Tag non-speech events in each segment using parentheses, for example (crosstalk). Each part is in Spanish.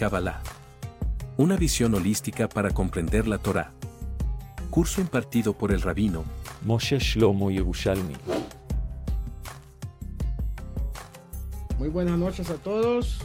Kabbalah. Una visión holística para comprender la Torá. Curso impartido por el rabino Moshe Shlomo Yerushalmi. Muy buenas noches a todos.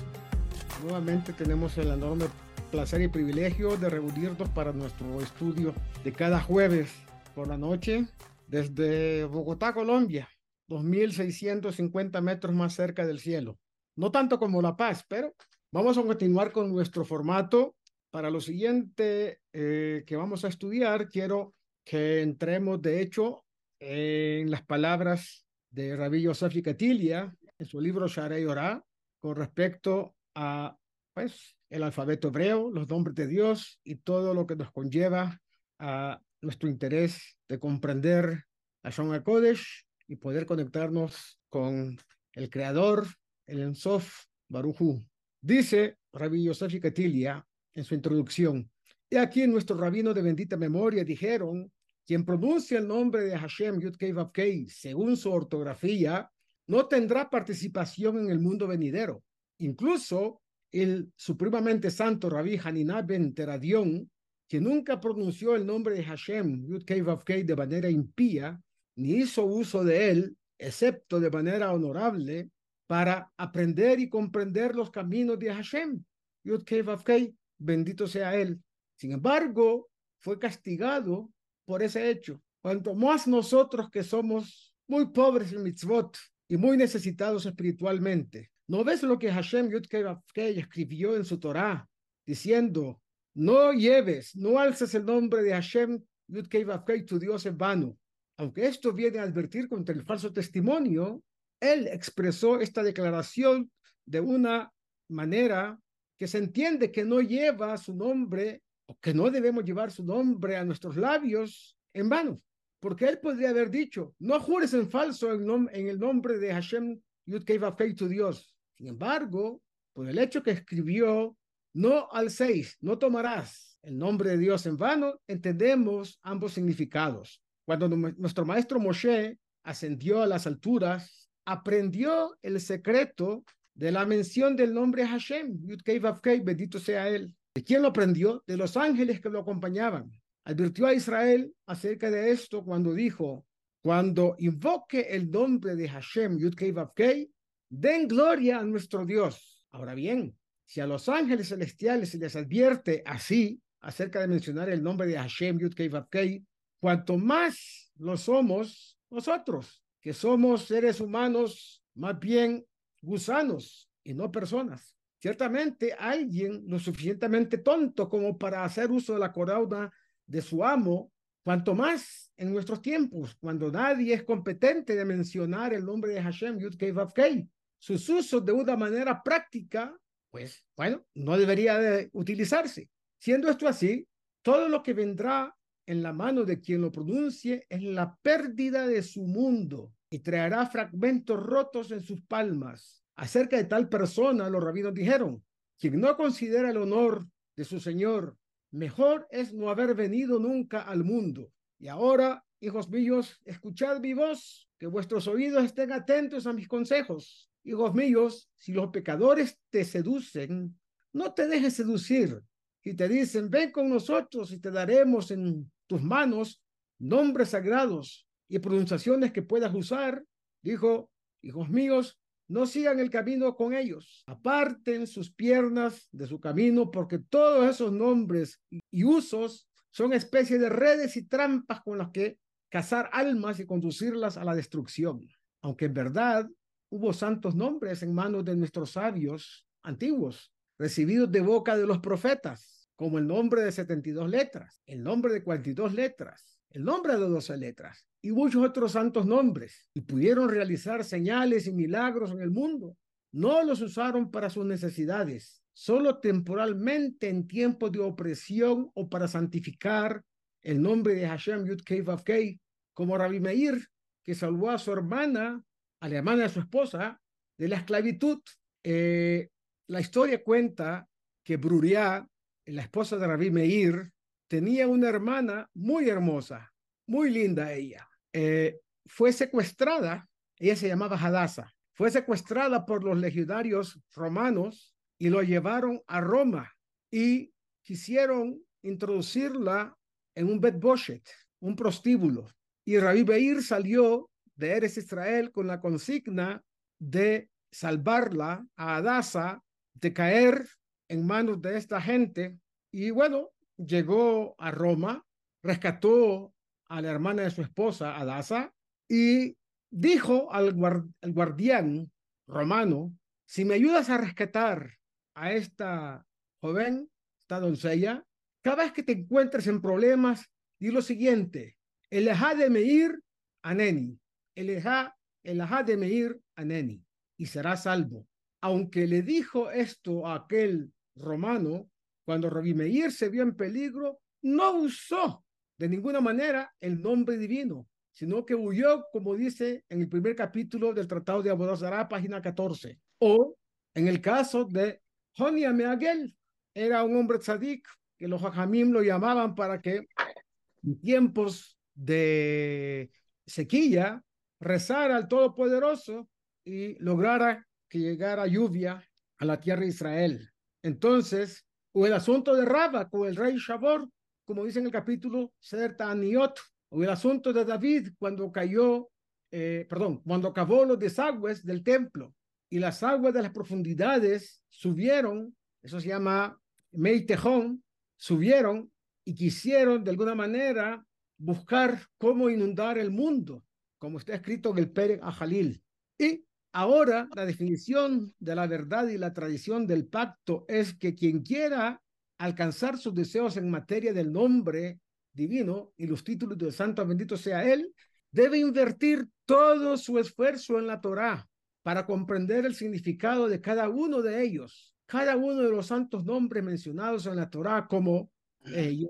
Nuevamente tenemos el enorme placer y privilegio de reunirnos para nuestro estudio de cada jueves por la noche desde Bogotá, Colombia, 2.650 metros más cerca del cielo. No tanto como La Paz, pero vamos a continuar con nuestro formato. Para lo siguiente eh, que vamos a estudiar, quiero que entremos, de hecho, en las palabras de Rabbi Yosef Katilia en su libro Sharei Orah con respecto a pues, el alfabeto hebreo, los nombres de Dios y todo lo que nos conlleva a nuestro interés de comprender a Shon Kodesh y poder conectarnos con el creador, el Ensof Baruchu. Dice Rabbi Yosef Katilia en su introducción, y aquí nuestro rabino de bendita memoria dijeron, quien pronuncia el nombre de Hashem Yud Kei según su ortografía, no tendrá participación en el mundo venidero. Incluso el supremamente santo Rabbi Hanina ben Teradion, que nunca pronunció el nombre de Hashem Yud Kei de manera impía, ni hizo uso de él, excepto de manera honorable, para aprender y comprender los caminos de Hashem. Yud Kei bendito sea él. Sin embargo, fue castigado por ese hecho. Cuanto más nosotros que somos muy pobres en mitzvot y muy necesitados espiritualmente, ¿no ves lo que Hashem Yud escribió en su Torah, diciendo, no lleves, no alces el nombre de Hashem Yud tu Dios en vano? Aunque esto viene a advertir contra el falso testimonio, él expresó esta declaración de una manera que se entiende que no lleva su nombre o que no debemos llevar su nombre a nuestros labios en vano, porque él podría haber dicho, no jures en falso en, el nombre de Hashem Yud tu Dios. Sin embargo, por el hecho que escribió, no al seis, no tomarás el nombre de Dios en vano, entendemos ambos significados. Cuando nuestro maestro Moshe ascendió a las alturas, aprendió el secreto de la mención del nombre Hashem, Yud bendito sea él. ¿De quién lo aprendió? De los ángeles que lo acompañaban. Advirtió a Israel acerca de esto cuando dijo, cuando invoque el nombre de Hashem, Yud den gloria a nuestro Dios. Ahora bien, si a los ángeles celestiales se les advierte así acerca de mencionar el nombre de Hashem, Yud cuanto más lo somos nosotros, que somos seres humanos, más bien gusanos y no personas. Ciertamente alguien lo suficientemente tonto como para hacer uso de la corona de su amo, cuanto más en nuestros tiempos, cuando nadie es competente de mencionar el nombre de Hashem, Yud Kei sus usos de una manera práctica, pues bueno, no debería de utilizarse. Siendo esto así, todo lo que vendrá en la mano de quien lo pronuncie es la pérdida de su mundo y traerá fragmentos rotos en sus palmas. Acerca de tal persona, los rabinos dijeron, quien no considera el honor de su Señor, mejor es no haber venido nunca al mundo. Y ahora, hijos míos, escuchad mi voz, que vuestros oídos estén atentos a mis consejos. Hijos míos, si los pecadores te seducen, no te dejes seducir. Y te dicen, ven con nosotros y te daremos en tus manos nombres sagrados y pronunciaciones que puedas usar, dijo, hijos míos, no sigan el camino con ellos, aparten sus piernas de su camino, porque todos esos nombres y usos son especies de redes y trampas con las que cazar almas y conducirlas a la destrucción. Aunque en verdad hubo santos nombres en manos de nuestros sabios antiguos, recibidos de boca de los profetas, como el nombre de 72 letras, el nombre de 42 letras, el nombre de 12 letras y muchos otros santos nombres, y pudieron realizar señales y milagros en el mundo. No los usaron para sus necesidades, solo temporalmente en tiempos de opresión o para santificar el nombre de Hashem Yud Kei como Rabbi Meir, que salvó a su hermana, a la hermana de su esposa, de la esclavitud. Eh, la historia cuenta que Bruriá la esposa de Rabí Meir, tenía una hermana muy hermosa, muy linda ella. Eh, fue secuestrada, ella se llamaba Hadassah, fue secuestrada por los legionarios romanos y lo llevaron a Roma y quisieron introducirla en un Bet Boshet, un prostíbulo. Y Rabí Beir salió de Eres Israel con la consigna de salvarla a Adasa de caer en manos de esta gente. Y bueno, llegó a Roma, rescató a la hermana de su esposa, Adasa, y dijo al, guardián romano, si me ayudas a rescatar a esta joven, esta doncella, cada vez que te encuentres en problemas, di lo siguiente, el de Meir a Neni, el de Meir a Neni, y será salvo. Aunque le dijo esto a aquel romano, cuando Meir se vio en peligro, no usó de ninguna manera el nombre divino, sino que huyó, como dice en el primer capítulo del Tratado de Abodazará, página 14. O en el caso de Jonia Meagel, era un hombre tzadik que los hajamim lo llamaban para que en tiempos de sequía rezara al Todopoderoso y lograra que llegara lluvia a la tierra de Israel. Entonces, o el asunto de Raba con el rey Shabor, como dice en el capítulo Sertaniot, o el asunto de David cuando cayó, eh, perdón, cuando acabó los desagües del templo y las aguas de las profundidades subieron, eso se llama Meitejón, subieron y quisieron de alguna manera buscar cómo inundar el mundo, como está escrito en el Pérez Ajalil. Y ahora la definición de la verdad y la tradición del pacto es que quien quiera alcanzar sus deseos en materia del nombre divino y los títulos del santo bendito sea él, debe invertir todo su esfuerzo en la Torá para comprender el significado de cada uno de ellos, cada uno de los santos nombres mencionados en la Torá como eh,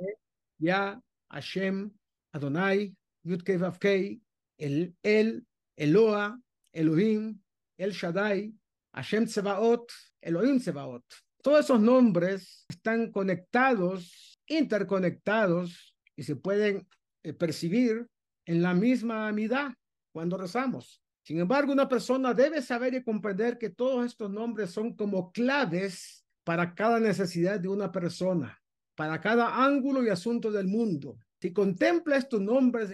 Ya, Hashem, Adonai, Yudkei el, el, Eloa, Elohim, El Shaddai, Hashem Tsebaot, Elohim Tsebaot. Todos esos nombres están conectados, interconectados y se pueden eh, percibir en la misma amidad cuando rezamos. Sin embargo, una persona debe saber y comprender que todos estos nombres son como claves para cada necesidad de una persona, para cada ángulo y asunto del mundo. Si contempla estos nombres,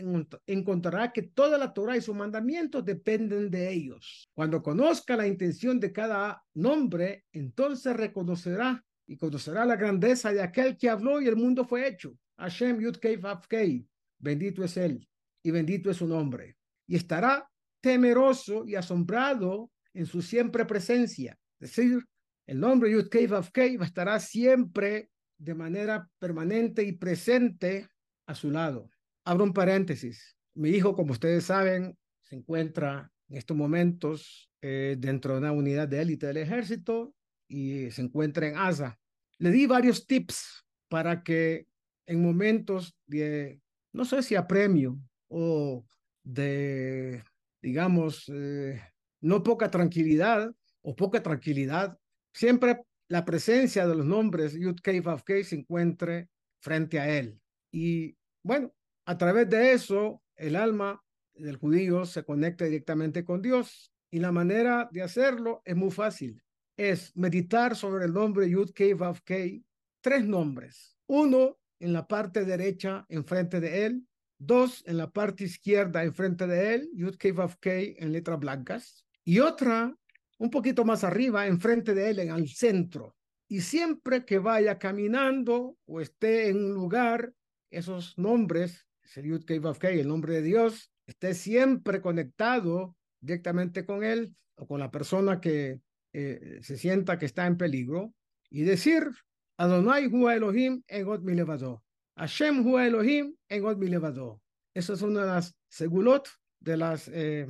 encontrará que toda la Torah y sus mandamientos dependen de ellos. Cuando conozca la intención de cada nombre, entonces reconocerá y conocerá la grandeza de aquel que habló y el mundo fue hecho. Hashem Yud Kei Bendito es él y bendito es su nombre. Y estará temeroso y asombrado en su siempre presencia. Es decir, el nombre Yud Kei estará siempre de manera permanente y presente a su lado. Abro un paréntesis. Mi hijo, como ustedes saben, se encuentra en estos momentos eh, dentro de una unidad de élite del ejército y se encuentra en Asa. Le di varios tips para que en momentos de, no sé si apremio o de, digamos, eh, no poca tranquilidad o poca tranquilidad, siempre la presencia de los nombres Yud Kei se encuentre frente a él. Y bueno, a través de eso, el alma del judío se conecta directamente con Dios. Y la manera de hacerlo es muy fácil. Es meditar sobre el nombre Yud Kei Vav tres nombres. Uno en la parte derecha enfrente de él, dos en la parte izquierda enfrente de él, Yud Kei Vav en letras blancas, y otra un poquito más arriba enfrente de él en el centro. Y siempre que vaya caminando o esté en un lugar, esos nombres, Kei el nombre de Dios, esté siempre conectado directamente con él o con la persona que eh, se sienta que está en peligro y decir Adonai hu Elohim egot mi levado. Hashem hu Elohim egot mi levado. Esa es una de las segulot, de las, eh,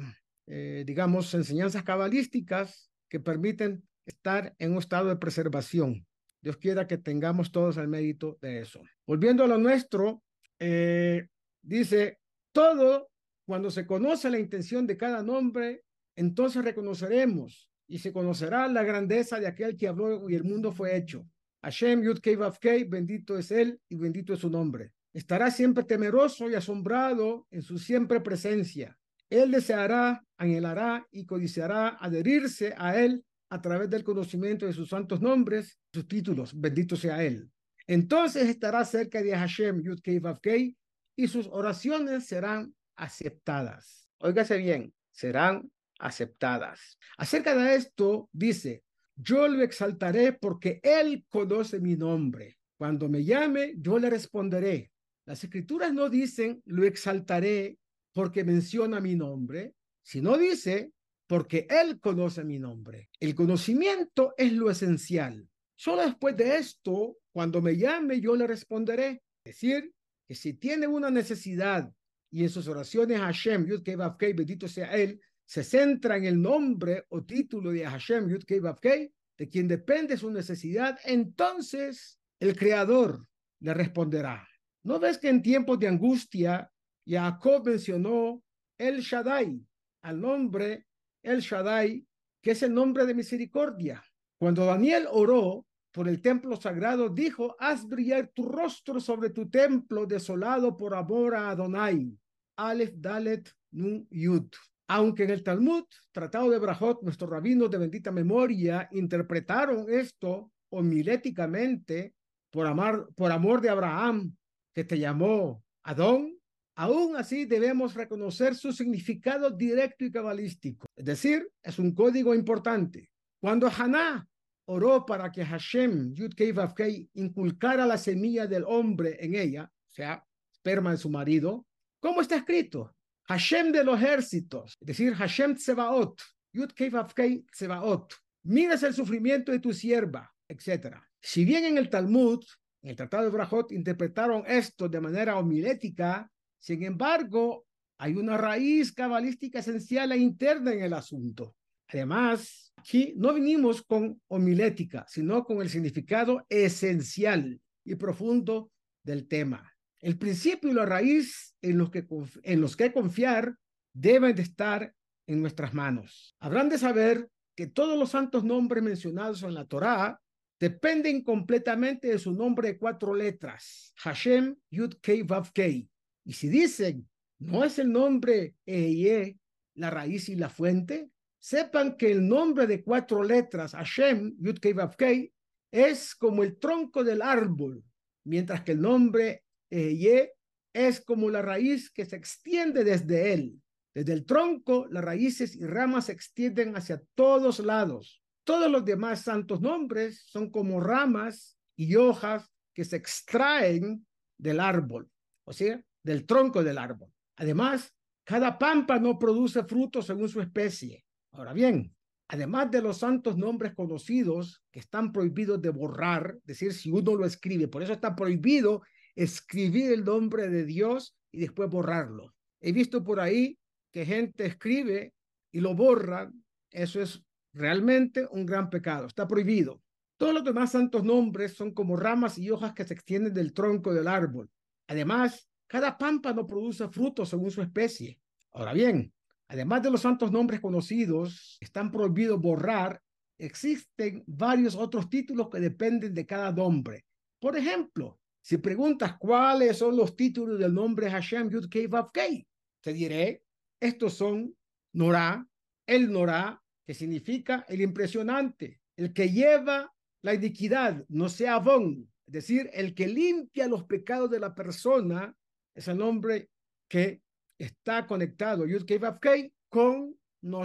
eh, digamos, enseñanzas cabalísticas que permiten estar en un estado de preservación. Dios quiera que tengamos todos el mérito de eso. Volviendo a lo nuestro, eh, dice, todo cuando se conoce la intención de cada nombre, entonces reconoceremos y se conocerá la grandeza de aquel que habló y el mundo fue hecho. Hashem Yud Kei bendito es él y bendito es su nombre. Estará siempre temeroso y asombrado en su siempre presencia. Él deseará, anhelará y codiciará adherirse a él a través del conocimiento de sus santos nombres, sus títulos, bendito sea Él. Entonces estará cerca de Hashem, Yud Kei y sus oraciones serán aceptadas. Óigase bien, serán aceptadas. Acerca de esto, dice, yo lo exaltaré porque Él conoce mi nombre. Cuando me llame, yo le responderé. Las escrituras no dicen, lo exaltaré porque menciona mi nombre, sino dice, porque Él conoce mi nombre. El conocimiento es lo esencial. Solo después de esto, cuando me llame, yo le responderé. Es decir, que si tiene una necesidad y en sus oraciones Hashem, Yud Kei Vav Kei, bendito sea Él, se centra en el nombre o título de Hashem, Yud Kei Vav Kei, de quien depende su necesidad, entonces el Creador le responderá. ¿No ves que en tiempos de angustia Jacob mencionó El Shaddai, al nombre El Shaddai, que es el nombre de misericordia? Cuando Daniel oró por el templo sagrado, dijo, haz brillar tu rostro sobre tu templo desolado por amor a Adonai. Aleph Dalet Nun Yud. Aunque en el Talmud, Tratado de Brajot, nuestros rabinos de bendita memoria interpretaron esto homiléticamente por, por amor de Abraham, que te llamó Adón, aún así debemos reconocer su significado directo y cabalístico. Es decir, es un código importante. Cuando Haná oró para que Hashem, Yud Kei inculcara la semilla del hombre en ella, o sea, esperma de su marido, ¿cómo está escrito? Hashem de los ejércitos, es decir, Hashem Tsebaot, Yud Kei Tsebaot. Miras el sufrimiento de tu sierva, etc. Si bien en el Talmud, en el Tratado de Brajot, interpretaron esto de manera homilética, sin embargo, hay una raíz cabalística esencial e interna en el asunto. Además, aquí no vinimos con homilética, sino con el significado esencial y profundo del tema. El principio y la raíz en los que, en los que confiar deben de estar en nuestras manos. Habrán de saber que todos los santos nombres mencionados en la Torá dependen completamente de su nombre de cuatro letras, Hashem Yud Kei Vav Kei. Y si dicen, no es el nombre Eye, la raíz y la fuente, sepan que el nombre de cuatro letras, Hashem Yud Kei es como el tronco del árbol, mientras que el nombre Eye es como la raíz que se extiende desde él. Desde el tronco, las raíces y ramas se extienden hacia todos lados. Todos los demás santos nombres son como ramas y hojas que se extraen del árbol, o sea, del tronco del árbol. Además, cada pampa no produce frutos según su especie. Ahora bien, además de los santos nombres conocidos que están prohibidos de borrar, es decir, si uno lo escribe, por eso está prohibido escribir el nombre de Dios y después borrarlo. He visto por ahí que gente escribe y lo borra, eso es realmente un gran pecado, está prohibido. Todos los demás santos nombres son como ramas y hojas que se extienden del tronco del árbol. Además, cada pámpano produce frutos según su especie. Ahora bien, además de los santos nombres conocidos, están prohibidos borrar, existen varios otros títulos que dependen de cada nombre. Por ejemplo, si preguntas cuáles son los títulos del nombre Hashem Yud Kei Vav Kei, te diré, estos son Norah, el Norah, que significa el impresionante, el que lleva la iniquidad, no sea Avon, es decir, el que limpia los pecados de la persona, es el nombre que está conectado, Yud Kei con no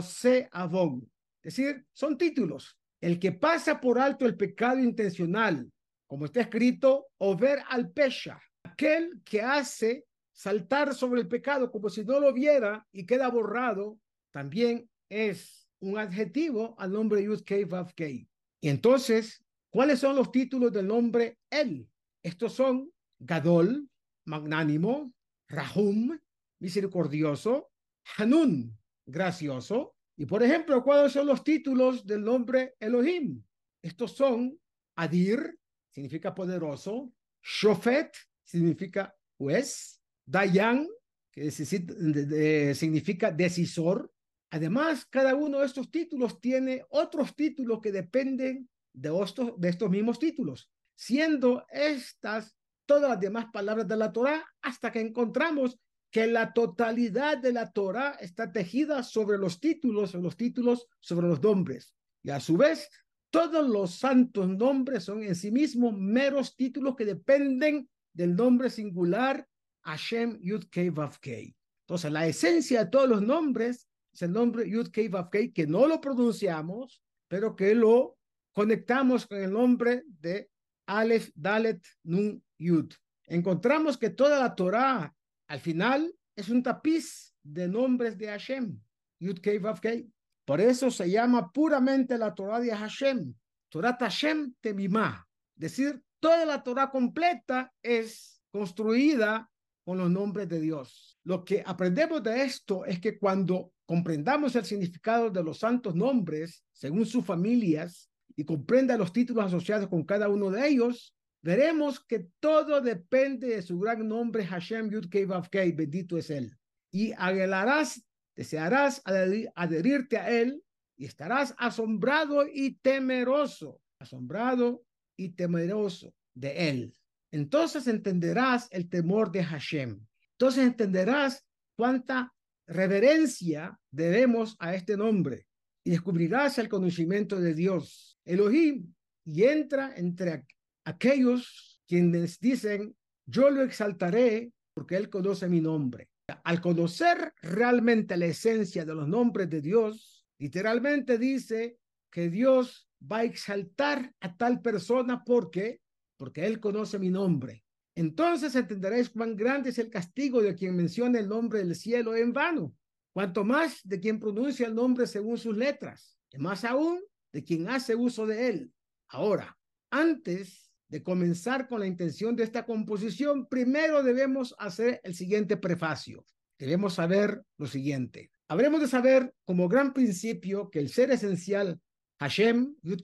Avon. Es decir, son títulos. El que pasa por alto el pecado intencional, como está escrito, o ver al pesha, aquel que hace saltar sobre el pecado como si no lo viera y queda borrado, también es un adjetivo al nombre Yud Kei. Y entonces, ¿cuáles son los títulos del nombre Él? Estos son Gadol, magnánimo, Rahum, misericordioso, Hanun, gracioso. Y por ejemplo, ¿cuáles son los títulos del nombre Elohim? Estos son Adir, significa poderoso, Shofet, significa juez, Dayan, que significa decisor, Además, cada uno de estos títulos tiene otros títulos que dependen de estos, de estos mismos títulos, siendo estas todas las demás palabras de la Torah hasta que encontramos que la totalidad de la Torah está tejida sobre los títulos, sobre los títulos, sobre los nombres. Y a su vez, todos los santos nombres son en sí mismos meros títulos que dependen del nombre singular Hashem Yud Kei Vav Kei. Entonces, la esencia de todos los nombres es el nombre Yud Kei Vav Kei, que no lo pronunciamos, pero que lo conectamos con el nombre de Aleph, Dalet, Nun, Yud. Encontramos que toda la Torah, al final, es un tapiz de nombres de Hashem, Yud Kei Vav Kei. Por eso se llama puramente la Torah de Hashem, Torah Hashem Temimah. Es decir, toda la Torah completa es construida con los nombres de Dios. Lo que aprendemos de esto es que cuando comprendamos el significado de los santos nombres según sus familias y comprenda los títulos asociados con cada uno de ellos, veremos que todo depende de su gran nombre Hashem Yud Kei bendito es él. Y aguilarás desearás adherirte a él y estarás asombrado y temeroso, asombrado y temeroso de él. Entonces entenderás el temor de Hashem. Entonces entenderás cuánta reverencia debemos a este nombre y descubrirás el conocimiento de Dios, Elohim, y entra entre aquellos quienes dicen, yo lo exaltaré porque él conoce mi nombre. Al conocer realmente la esencia de los nombres de Dios, literalmente dice que Dios va a exaltar a tal persona porque porque él conoce mi nombre. Entonces entenderéis cuán grande es el castigo de quien menciona el nombre del cielo en vano, cuanto más de quien pronuncia el nombre según sus letras, y más aún de quien hace uso de él. Ahora, antes de comenzar con la intención de esta composición, primero debemos hacer el siguiente prefacio. Debemos saber lo siguiente. Habremos de saber como gran principio que el ser esencial, Hashem, Yud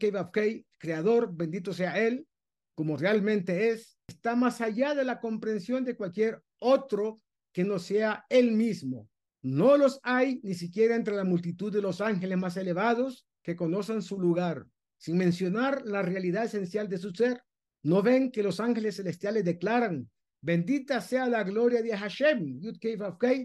creador, bendito sea él, como realmente es, está más allá de la comprensión de cualquier otro que no sea él mismo. No los hay ni siquiera entre la multitud de los ángeles más elevados que conocen su lugar, sin mencionar la realidad esencial de su ser. ¿No ven que los ángeles celestiales declaran, bendita sea la gloria de Hashem,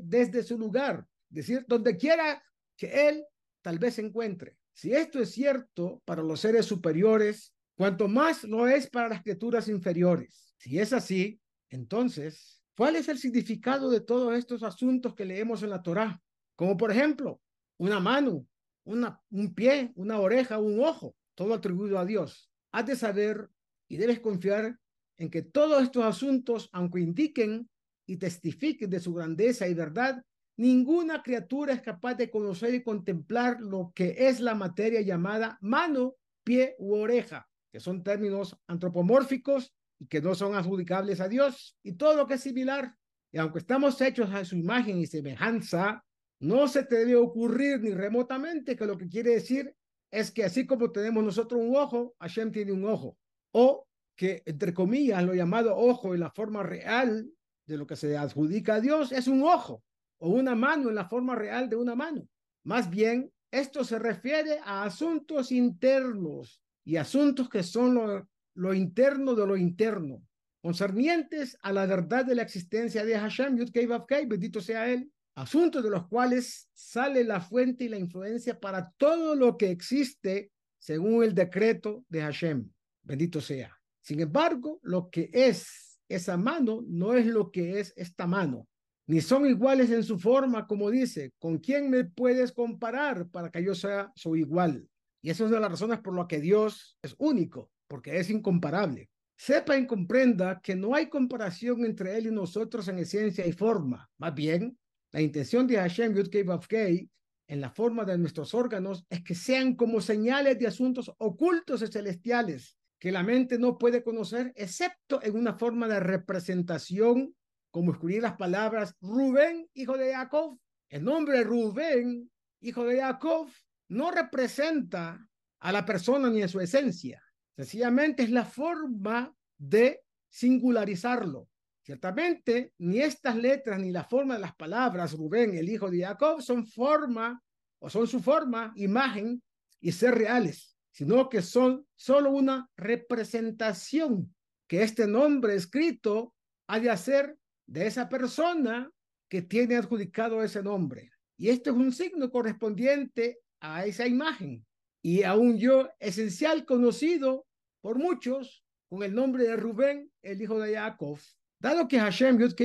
desde su lugar? Es decir, donde quiera que él tal vez se encuentre. Si esto es cierto para los seres superiores, cuanto más lo es para las criaturas inferiores. Si es así, entonces, ¿cuál es el significado de todos estos asuntos que leemos en la Torá? Como por ejemplo, una mano, una, un pie, una oreja, un ojo, todo atribuido a Dios. Has de saber y debes confiar en que todos estos asuntos, aunque indiquen y testifiquen de su grandeza y verdad, ninguna criatura es capaz de conocer y contemplar lo que es la materia llamada mano, pie u oreja, que son términos antropomórficos y que no son adjudicables a Dios, y todo lo que es similar. Y aunque estamos hechos a su imagen y semejanza, no se te debe ocurrir ni remotamente que lo que quiere decir es que así como tenemos nosotros un ojo, Hashem tiene un ojo o que, entre comillas, lo llamado ojo en la forma real de lo que se adjudica a Dios es un ojo o una mano en la forma real de una mano. Más bien, esto se refiere a asuntos internos y asuntos que son lo, interno de lo interno, concernientes a la verdad de la existencia de Hashem, Yud Kei bendito sea Él, asuntos de los cuales sale la fuente y la influencia para todo lo que existe según el decreto de Hashem. Bendito sea. Sin embargo, lo que es esa mano no es lo que es esta mano, ni son iguales en su forma, como dice, ¿con quién me puedes comparar para que yo sea su igual? Y esa es una de las razones por las que Dios es único, porque es incomparable. Sepa y comprenda que no hay comparación entre Él y nosotros en esencia y forma. Más bien, la intención de Hashem Yud Kei en la forma de nuestros órganos es que sean como señales de asuntos ocultos y celestiales que la mente no puede conocer, excepto en una forma de representación, como escribir las palabras Rubén, hijo de Jacob. El nombre Rubén, hijo de Jacob, no representa a la persona ni en su esencia. Sencillamente es la forma de singularizarlo. Ciertamente, ni estas letras ni la forma de las palabras Rubén, el hijo de Jacob, son forma o son su forma, imagen y ser reales sino que son solo una representación que este nombre escrito ha de hacer de esa persona que tiene adjudicado ese nombre. Y este es un signo correspondiente a esa imagen. y a yo esencial conocido por muchos con el nombre de Rubén, el hijo de Jacob. Dado que Hashem Yud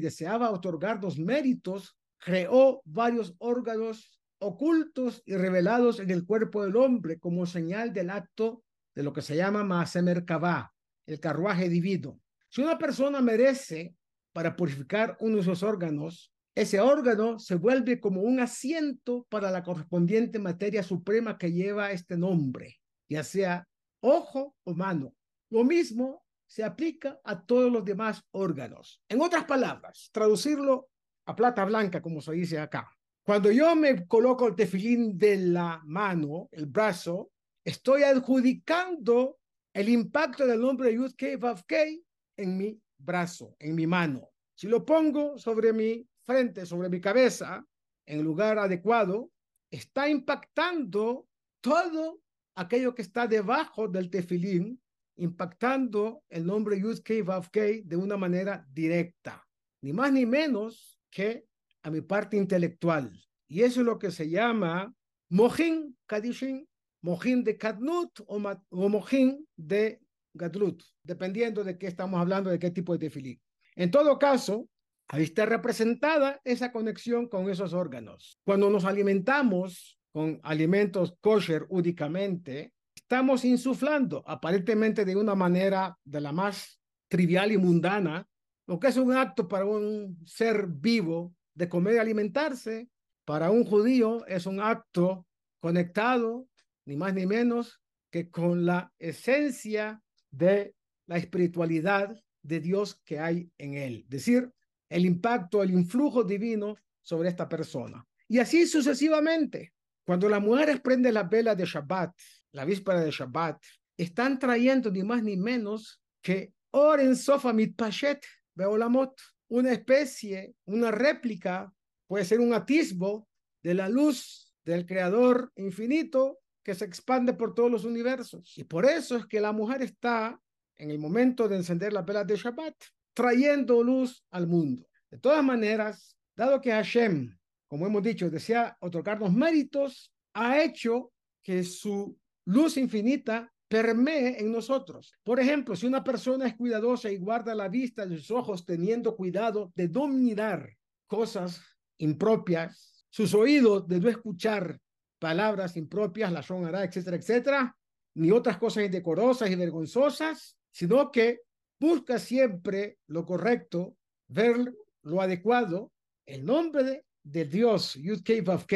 deseaba otorgar los méritos, creó varios órganos ocultos y revelados en el cuerpo del hombre como señal del acto de lo que se llama Maasemer Kavah, el carruaje divino. Si una persona merece para purificar uno de esos órganos, ese órgano se vuelve como un asiento para la correspondiente materia suprema que lleva este nombre, ya sea ojo o mano. Lo mismo se aplica a todos los demás órganos. En otras palabras, traducirlo a plata blanca, como se dice acá. Cuando yo me coloco el tefilín de la mano, el brazo, estoy adjudicando el impacto del nombre Yud Kei en mi brazo, en mi mano. Si lo pongo sobre mi frente, sobre mi cabeza, en lugar adecuado, está impactando todo aquello que está debajo del tefilín, impactando el nombre Yud Kei de una manera directa, ni más ni menos que a mi parte intelectual. Y eso es lo que se llama Mohin Kadishin, Mohin de Kadnut o, o Mohin de Gadlut, dependiendo de qué estamos hablando, de qué tipo de tefilín. En todo caso, ahí está representada esa conexión con esos órganos. Cuando nos alimentamos con alimentos kosher únicamente, estamos insuflando aparentemente de una manera de la más trivial y mundana, lo que es un acto para un ser vivo de comer y alimentarse, para un judío es un acto conectado, ni más ni menos, que con la esencia de la espiritualidad de Dios que hay en él. Es decir, el impacto, el influjo divino sobre esta persona. Y así sucesivamente. Cuando las mujeres prenden la vela de Shabbat, la víspera de Shabbat, están trayendo ni más ni menos que Oren Sofa Mitpashet Beolamot, una especie, una réplica, puede ser un atisbo de la luz del Creador infinito que se expande por todos los universos. Y por eso es que la mujer está en el momento de encender la vela de Shabbat, trayendo luz al mundo. De todas maneras, dado que Hashem, como hemos dicho, desea otorgarnos méritos, ha hecho que su luz infinita permee en nosotros. Por ejemplo, si una persona es cuidadosa y guarda la vista de sus ojos teniendo cuidado de no mirar cosas impropias, sus oídos de no escuchar palabras impropias, la sonará, etcétera, etcétera, ni otras cosas indecorosas y vergonzosas, sino que busca siempre lo correcto, ver lo adecuado, el nombre de, Dios, Yud Vav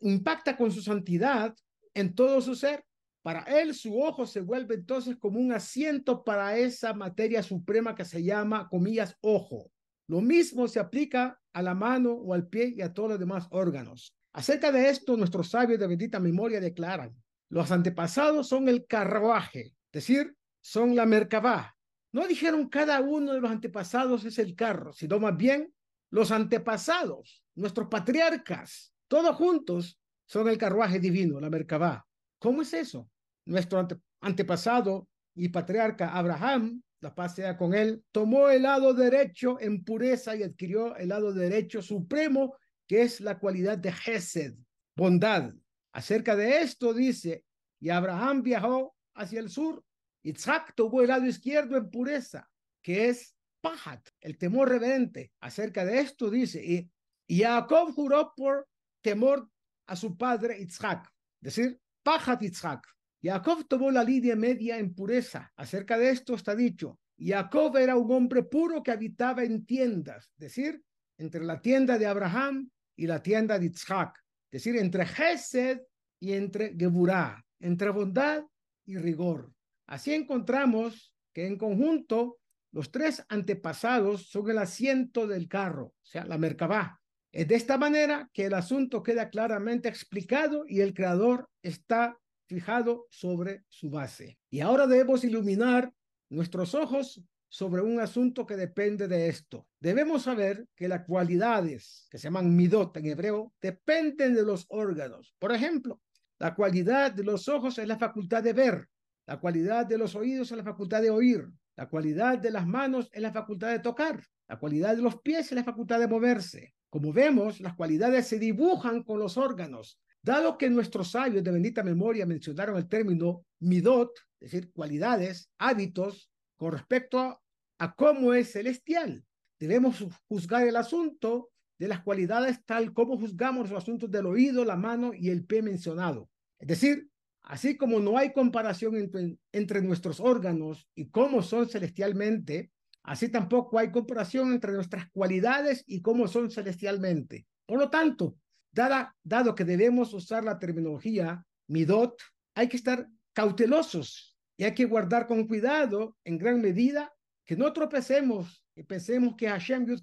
impacta con su santidad en todo su ser. Para él su ojo se vuelve entonces como un asiento para esa materia suprema que se llama, comillas, ojo. Lo mismo se aplica a la mano o al pie y a todos los demás órganos. Acerca de esto, nuestros sabios de bendita memoria declaran, los antepasados son el carruaje, es decir, son la merkabah. No dijeron cada uno de los antepasados es el carro, sino más bien los antepasados, nuestros patriarcas, todos juntos son el carruaje divino, la merkabah. ¿Cómo es eso? Nuestro antepasado y patriarca Abraham, la paz sea con él, tomó el lado derecho en pureza y adquirió el lado derecho supremo, que es la cualidad de Hesed, bondad. Acerca de esto dice, y Abraham viajó hacia el sur Isaac tuvo el lado izquierdo en pureza, que es Pahat, el temor reverente. Acerca de esto dice, y, Jacob juró por temor a su padre Isaac, decir, Pahat Isaac. Jacob tomó la línea media en pureza. Acerca de esto está dicho, Jacob era un hombre puro que habitaba en tiendas, es decir, entre la tienda de Abraham y la tienda de Isaac, es decir, entre Gesed y entre Geburah, entre bondad y rigor. Así encontramos que en conjunto los tres antepasados son el asiento del carro, o sea, la merkabah. Es de esta manera que el asunto queda claramente explicado y el creador está fijado sobre su base. Y ahora debemos iluminar nuestros ojos sobre un asunto que depende de esto. Debemos saber que las cualidades que se llaman midot en hebreo dependen de los órganos. Por ejemplo, la cualidad de los ojos es la facultad de ver, la cualidad de los oídos es la facultad de oír. La cualidad de las manos es la facultad de tocar. La cualidad de los pies es la facultad de moverse. Como vemos, las cualidades se dibujan con los órganos. Dado que nuestros sabios de bendita memoria mencionaron el término midot, es decir, cualidades, hábitos, con respecto a, a cómo es celestial, debemos juzgar el asunto de las cualidades tal como juzgamos los asuntos del oído, la mano y el pie mencionado. Es decir, así como no hay comparación entre, entre nuestros órganos y cómo son celestialmente, así tampoco hay comparación entre nuestras cualidades y cómo son celestialmente. Por lo tanto, dado que debemos usar la terminología midot, hay que estar cautelosos y hay que guardar con cuidado en gran medida que no tropecemos y pensemos que Hashem Yud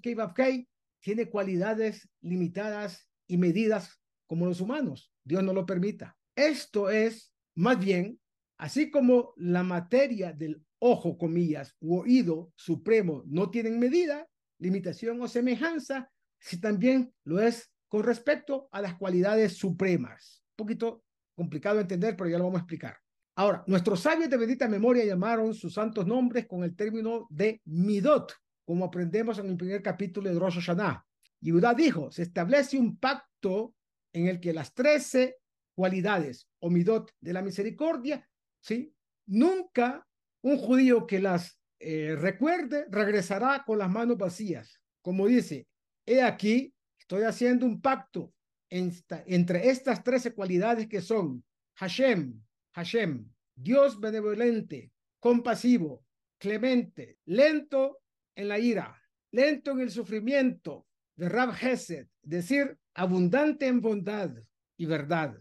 tiene cualidades limitadas y medidas como los humanos. Dios no lo permita. Esto es, más bien, así como la materia del ojo, comillas, u oído supremo no tienen medida, limitación o semejanza, si también lo es con respecto a las cualidades supremas. Un poquito complicado de entender, pero ya lo vamos a explicar. Ahora, nuestros sabios de bendita memoria llamaron sus santos nombres con el término de midot, como aprendemos en el primer capítulo de Rosh Hashanah. Y Judá dijo, se establece un pacto en el que las trece cualidades o midot de la misericordia, ¿sí? Nunca un judío que las eh, recuerde regresará con las manos vacías. Como dice, he aquí, estoy haciendo un pacto entre estas trece cualidades que son Hashem, Hashem, Dios benevolente, compasivo, clemente, lento en la ira, lento en el sufrimiento, de Rab Hesed, decir abundante en bondad y verdad.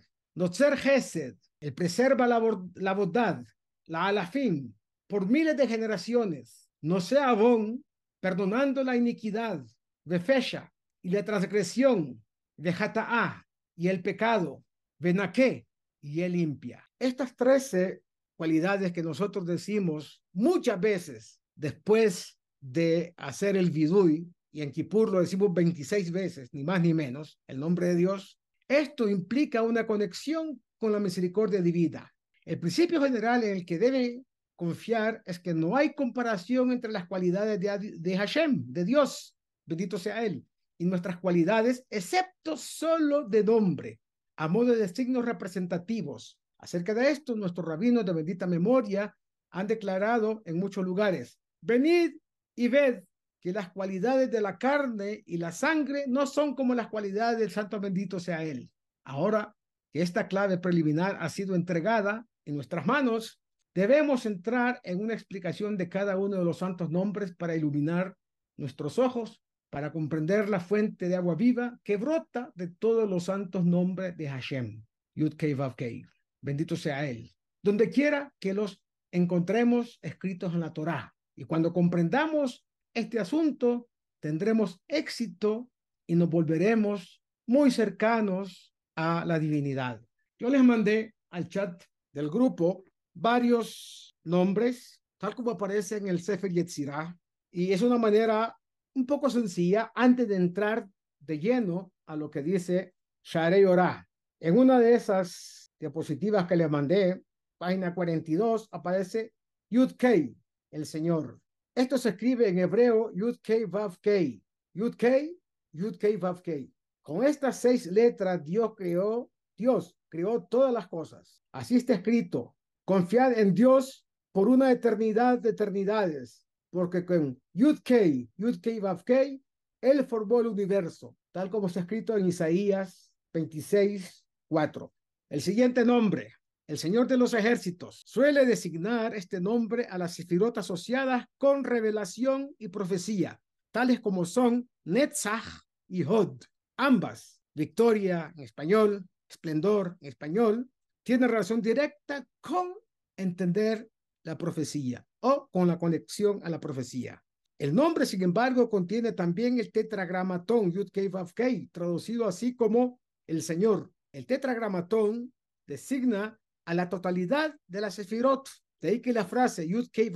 ser Hesed, el preserva la, la bondad, la alafim, por miles de generaciones. No sea Abón, perdonando la iniquidad, de fecha y la transgresión, de Jataá y el pecado, Benaqué y el limpia. Estas trece cualidades que nosotros decimos muchas veces después de hacer el vidui, y en Kippur lo decimos 26 veces, ni más ni menos, el nombre de Dios, esto implica una conexión con la misericordia divina. El principio general en el que debe confiar es que no hay comparación entre las cualidades de, de Hashem, de Dios, bendito sea Él, y nuestras cualidades, excepto solo de nombre, a modo de signos representativos. Acerca de esto, nuestros rabinos de bendita memoria han declarado en muchos lugares, venid y ved que las cualidades de la carne y la sangre no son como las cualidades del santo bendito sea él. Ahora que esta clave preliminar ha sido entregada en nuestras manos, debemos entrar en una explicación de cada uno de los santos nombres para iluminar nuestros ojos, para comprender la fuente de agua viva que brota de todos los santos nombres de Hashem, Yud Kei. Bendito sea él. Donde quiera que los encontremos escritos en la Torá. Y cuando comprendamos este asunto, tendremos éxito y nos volveremos muy cercanos a la divinidad. Yo les mandé al chat del grupo varios nombres, tal como aparece en el Sefer Yetzirah, y es una manera un poco sencilla antes de entrar de lleno a lo que dice Sharei Orah. En una de esas diapositivas que les mandé, página 42, aparece Yud Kei, el Señor. Esto se escribe en hebreo Yud Kei Vav Kei. Yud Kei, Yud Kei Vav Kei. Con estas seis letras Dios creó, Dios creó todas las cosas. Así está escrito. Confiad en Dios por una eternidad de eternidades, porque con Yud Kei, Yud Kei Vav Kei, Él formó el universo, tal como está escrito en Isaías 26, 4. El siguiente nombre, el Señor de los ejércitos suele designar este nombre a las sefirot asociadas con revelación y profecía, tales como son Netzach y Hod. Ambas, victoria en español, esplendor en español, tienen relación directa con entender la profecía o con la conexión a la profecía. El nombre, sin embargo, contiene también el tetragramatón Yud Kei traducido así como el Señor. El tetragramatón designa a la totalidad de la Sefirot. De ahí que la frase Yud Kei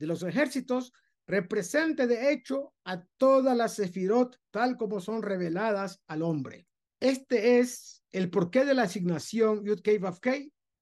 de los ejércitos represente de hecho a todas las Sefirot tal como son reveladas al hombre. Este es el porqué de la asignación Yud Kei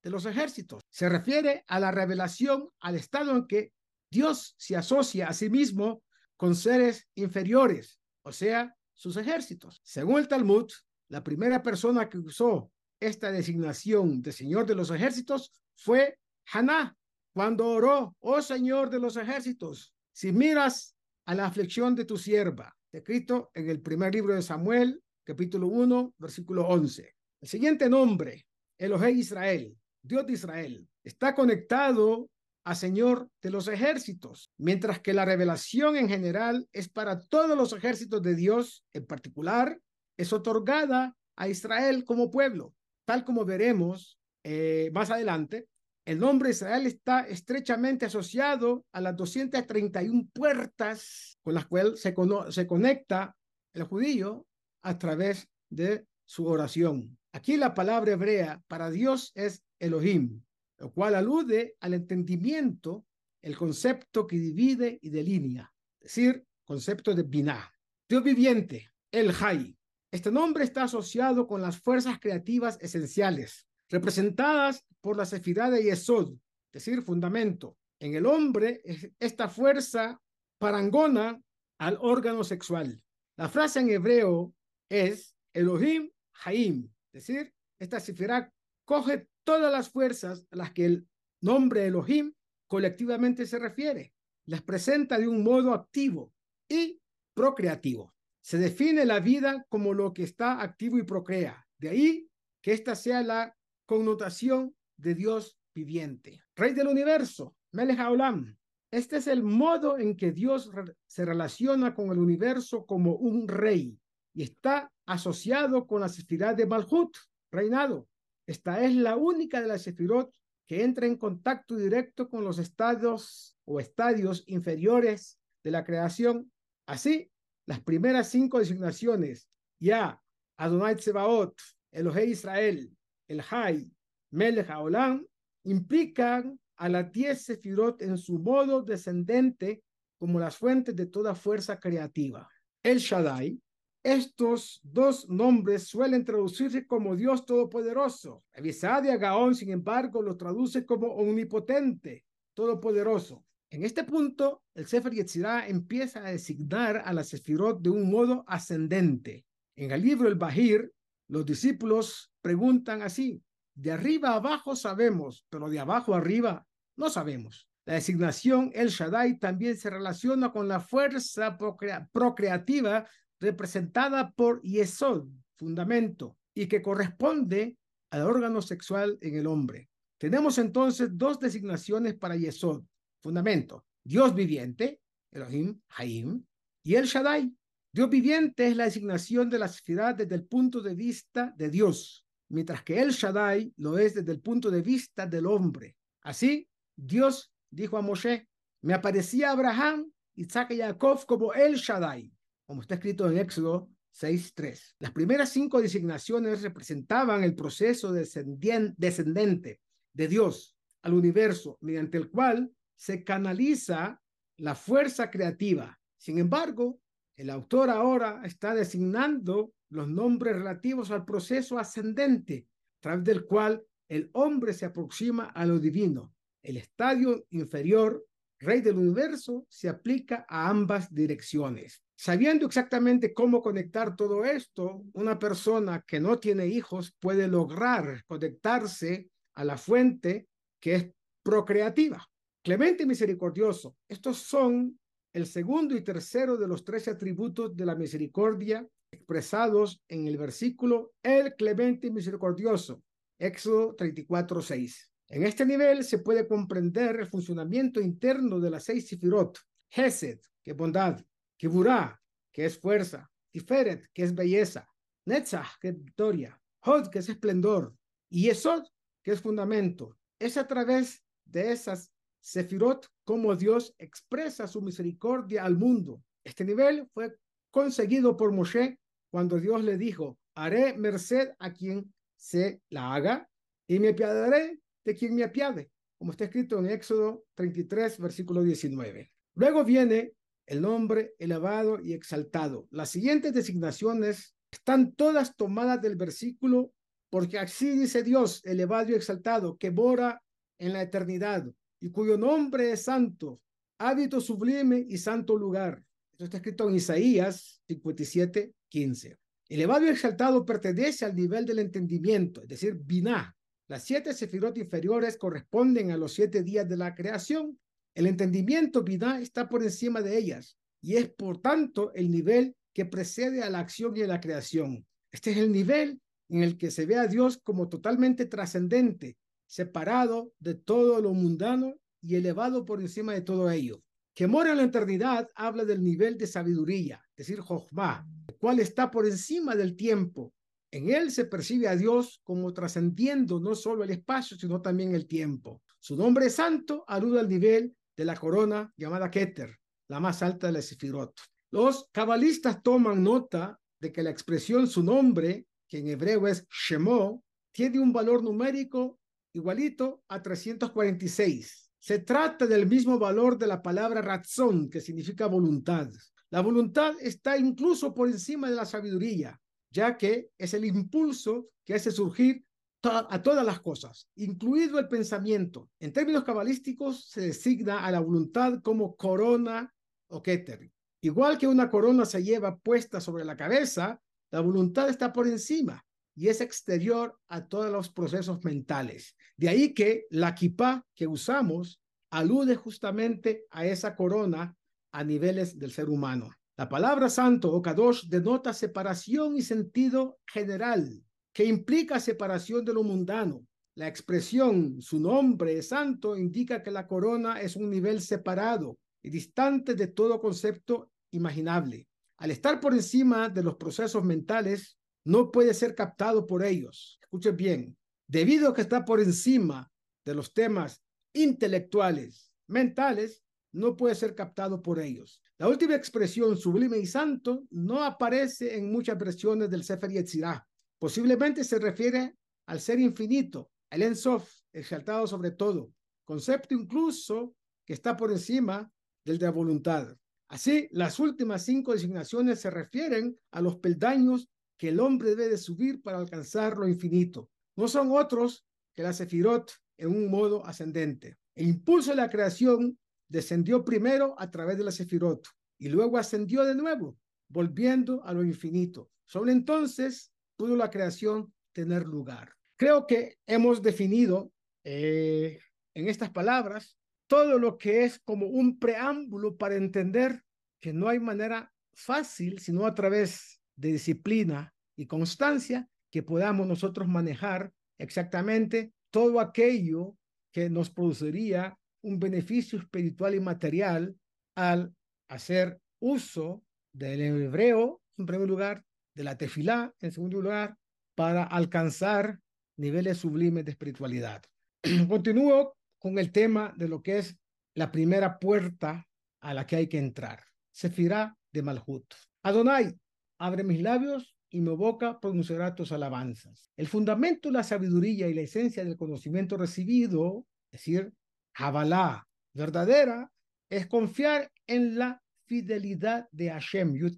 de los ejércitos. Se refiere a la revelación al estado en que Dios se asocia a sí mismo con seres inferiores, o sea, sus ejércitos. Según el Talmud, la primera persona que usó esta designación de Señor de los ejércitos fue Haná, cuando oró, oh Señor de los ejércitos, si miras a la aflicción de tu sierva, escrito en el primer libro de Samuel, capítulo 1, versículo 11. El siguiente nombre, Elohei Israel, Dios de Israel, está conectado a Señor de los ejércitos, mientras que la revelación en general es para todos los ejércitos de Dios, en particular, es otorgada a Israel como pueblo, tal como veremos eh, más adelante el nombre Israel está estrechamente asociado a las 231 puertas con las cuales se, se conecta el judío a través de su oración. Aquí la palabra hebrea para Dios es Elohim, lo cual alude al entendimiento, el concepto que divide y delinea, es decir, concepto de binah. Dios viviente, el Hay. Este nombre está asociado con las fuerzas creativas esenciales, representadas por la sefirá de Yesod, es decir, fundamento. En el hombre, esta fuerza parangona al órgano sexual. La frase en hebreo es Elohim Haim, es decir, esta sefirá coge todas las fuerzas a las que el nombre Elohim colectivamente se refiere, las presenta de un modo activo y procreativo. Se define la vida como lo que está activo y procrea. De ahí que esta sea la connotación de Dios viviente. Rey del universo, Melech. Este es el modo en que Dios se relaciona con el universo como un rey y está asociado con la sefirá de Malhut, reinado. Esta es la única de las sefirot que entra en contacto directo con los estados o estadios inferiores de la creación. Así, las primeras cinco designaciones, ya Adonai Tsebaot, Elohei Israel, el Hay, Melech Haolam, implican a la diez Sefirot en su modo descendente como las fuentes de toda fuerza creativa. El Shaddai, estos dos nombres suelen traducirse como Dios Todopoderoso. Avisadia Gaón, sin embargo, lo traduce como omnipotente, todopoderoso. En este punto, el Sefer Yetzirah empieza a designar a la Sefirot de un modo ascendente. En el libro El Bahir, los discípulos preguntan así, de arriba abajo sabemos, pero de abajo arriba no sabemos. La designación El Shaddai también se relaciona con la fuerza procreativa representada por Yesod, fundamento, y que corresponde al órgano sexual en el hombre. Tenemos entonces dos designaciones para Yesod, fundamento, Dios viviente, Elohim, Haim, y El Shaddai, Dios viviente es la designación de la ciudad desde el punto de vista de Dios, mientras que El Shaddai lo es desde el punto de vista del hombre. Así, Dios dijo a Moshe, me aparecía Abraham, Isaac y Jacob como El Shaddai, como está escrito en Éxodo 6.3. Las primeras cinco designaciones representaban el proceso descendente de Dios al universo, mediante el cual se canaliza la fuerza creativa. Sin embargo, el autor ahora está designando los nombres relativos al proceso ascendente, a través del cual el hombre se aproxima a lo divino. El estadio inferior, rey del universo, se aplica a ambas direcciones. Sabiendo exactamente cómo conectar todo esto, una persona que no tiene hijos puede lograr conectarse a la fuente que es procreativa. Clemente y misericordioso, estos son el segundo y tercero de los tres atributos de la misericordia expresados en el versículo el clemente y misericordioso, Éxodo 34, 6. En este nivel se puede comprender el funcionamiento interno de las seis sifirot, Hesed, que bondad, Kiburá, que es fuerza, Tiferet, que es belleza, Netzach, que es victoria, Hod, que es esplendor, y Esod, que es fundamento. Es a través de esas Sefirot, como Dios expresa su misericordia al mundo. Este nivel fue conseguido por Moshe cuando Dios le dijo, haré merced a quien se la haga y me apiadaré de quien me apiade, como está escrito en Éxodo 33, versículo 19. Luego viene el nombre elevado y exaltado. Las siguientes designaciones están todas tomadas del versículo porque así dice Dios, elevado y exaltado, que mora en la eternidad y cuyo nombre es santo, hábito sublime y santo lugar. Esto está escrito en Isaías 57, 15. Elevado y exaltado pertenece al nivel del entendimiento, es decir, Binah. Las siete sefirot inferiores corresponden a los siete días de la creación. El entendimiento Binah está por encima de ellas y es por tanto el nivel que precede a la acción y a la creación. Este es el nivel en el que se ve a Dios como totalmente trascendente, separado de todo lo mundano y elevado por encima de todo ello. Que mora en la eternidad habla del nivel de sabiduría, es decir, Jochma, el cual está por encima del tiempo. En él se percibe a Dios como trascendiendo no solo el espacio, sino también el tiempo. Su nombre santo alude al nivel de la corona llamada Keter, la más alta de la Sefirot. Los cabalistas toman nota de que la expresión su nombre, que en hebreo es Shemo, tiene un valor numérico igualito a 346. Se trata del mismo valor de la palabra razón, que significa voluntad. La voluntad está incluso por encima de la sabiduría, ya que es el impulso que hace surgir a todas las cosas, incluido el pensamiento. En términos cabalísticos, se designa a la voluntad como corona o keter. Igual que una corona se lleva puesta sobre la cabeza, la voluntad está por encima y es exterior a todos los procesos mentales. De ahí que la kippah que usamos alude justamente a esa corona a niveles del ser humano. La palabra santo o kadosh denota separación y sentido general, que implica separación de lo mundano. La expresión su nombre es santo indica que la corona es un nivel separado y distante de todo concepto imaginable. Al estar por encima de los procesos mentales, no puede ser captado por ellos. Escuchen bien, debido a que está por encima de los temas intelectuales, mentales, no puede ser captado por ellos. La última expresión, sublime y santo, no aparece en muchas versiones del Sefer Yetzirah. Posiblemente se refiere al ser infinito, el Ensof, exaltado sobre todo, concepto incluso que está por encima del de la voluntad. Así, las últimas cinco designaciones se refieren a los peldaños que el hombre debe de subir para alcanzar lo infinito. No son otros que la Sefirot en un modo ascendente. El impulso de la creación descendió primero a través de la Sefirot y luego ascendió de nuevo, volviendo a lo infinito. Solo entonces pudo la creación tener lugar. Creo que hemos definido eh, en estas palabras todo lo que es como un preámbulo para entender que no hay manera fácil, sino a través de disciplina y constancia, que podamos nosotros manejar exactamente todo aquello que nos produciría un beneficio espiritual y material al hacer uso del hebreo, en primer lugar, de la tefilá, en segundo lugar, para alcanzar niveles sublimes de espiritualidad. (clears throat) Continúo con el tema de lo que es la primera puerta a la que hay que entrar. Sefirá de Malhut. Adonai, abre mis labios y mi boca pronunciará tus alabanzas. El fundamento, la sabiduría y la esencia del conocimiento recibido, es decir, Jabalá, verdadera, es confiar en la fidelidad de Hashem, Yud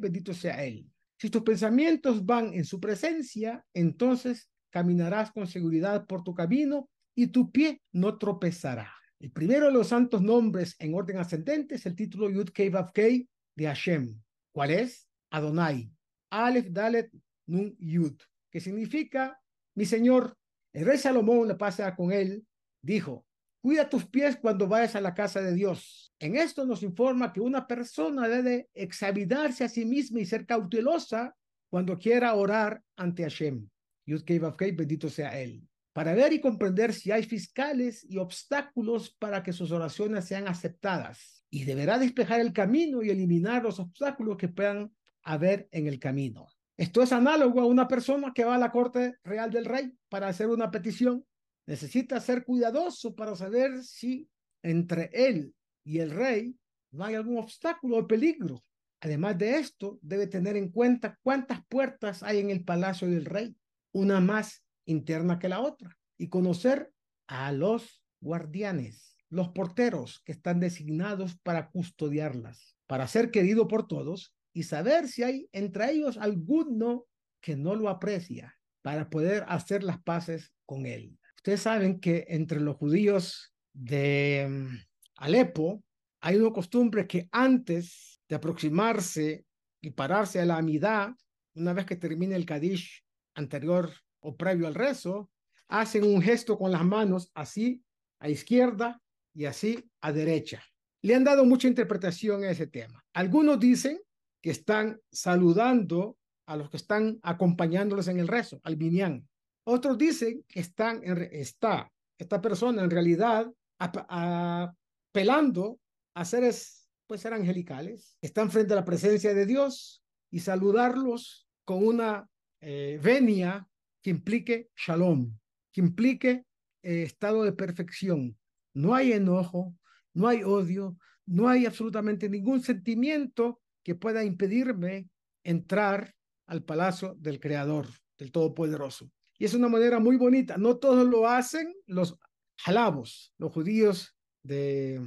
bendito sea Él. Si tus pensamientos van en su presencia, entonces caminarás con seguridad por tu camino y tu pie no tropezará. El primero de los santos nombres en orden ascendente es el título Yud Kei Vav de Hashem. ¿Cuál es? Adonai. Aleph Dalet Nun Yud, que significa mi Señor. El rey Salomón, la pasa con él, dijo, cuida tus pies cuando vayas a la casa de Dios. En esto nos informa que una persona debe examinarse a sí misma y ser cautelosa cuando quiera orar ante Hashem. Bendito sea él para ver y comprender si hay fiscales y obstáculos para que sus oraciones sean aceptadas. Y deberá despejar el camino y eliminar los obstáculos que puedan haber en el camino. Esto es análogo a una persona que va a la corte real del rey para hacer una petición. Necesita ser cuidadoso para saber si entre él y el rey no hay algún obstáculo o peligro. Además de esto, debe tener en cuenta cuántas puertas hay en el palacio del rey. Una más interna que la otra y conocer a los guardianes, los porteros que están designados para custodiarlas, para ser querido por todos y saber si hay entre ellos alguno que no lo aprecia para poder hacer las paces con él. Ustedes saben que entre los judíos de mm, Alepo hay una costumbre que antes de aproximarse y pararse a la amidad, una vez que termine el Kadish anterior o previo al rezo, hacen un gesto con las manos así a izquierda y así a derecha. Le han dado mucha interpretación a ese tema. Algunos dicen que están saludando a los que están acompañándoles en el rezo, al. Otros dicen que están en, está esta persona en realidad apelando a seres, pues ser angelicales, están frente a la presencia de Dios y saludarlos con una eh, venia que implique shalom, que implique eh, estado de perfección. No hay enojo, no hay odio, no hay absolutamente ningún sentimiento que pueda impedirme entrar al palacio del Creador, del Todopoderoso. Y es una manera muy bonita. No todos lo hacen, los halabos, los judíos de